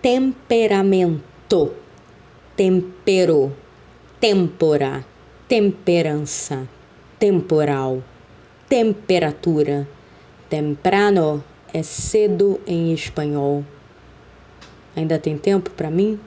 temperamento, tempero, têmpora, temperança, temporal, temperatura. Temprano é cedo em espanhol. Ainda tem tempo para mim?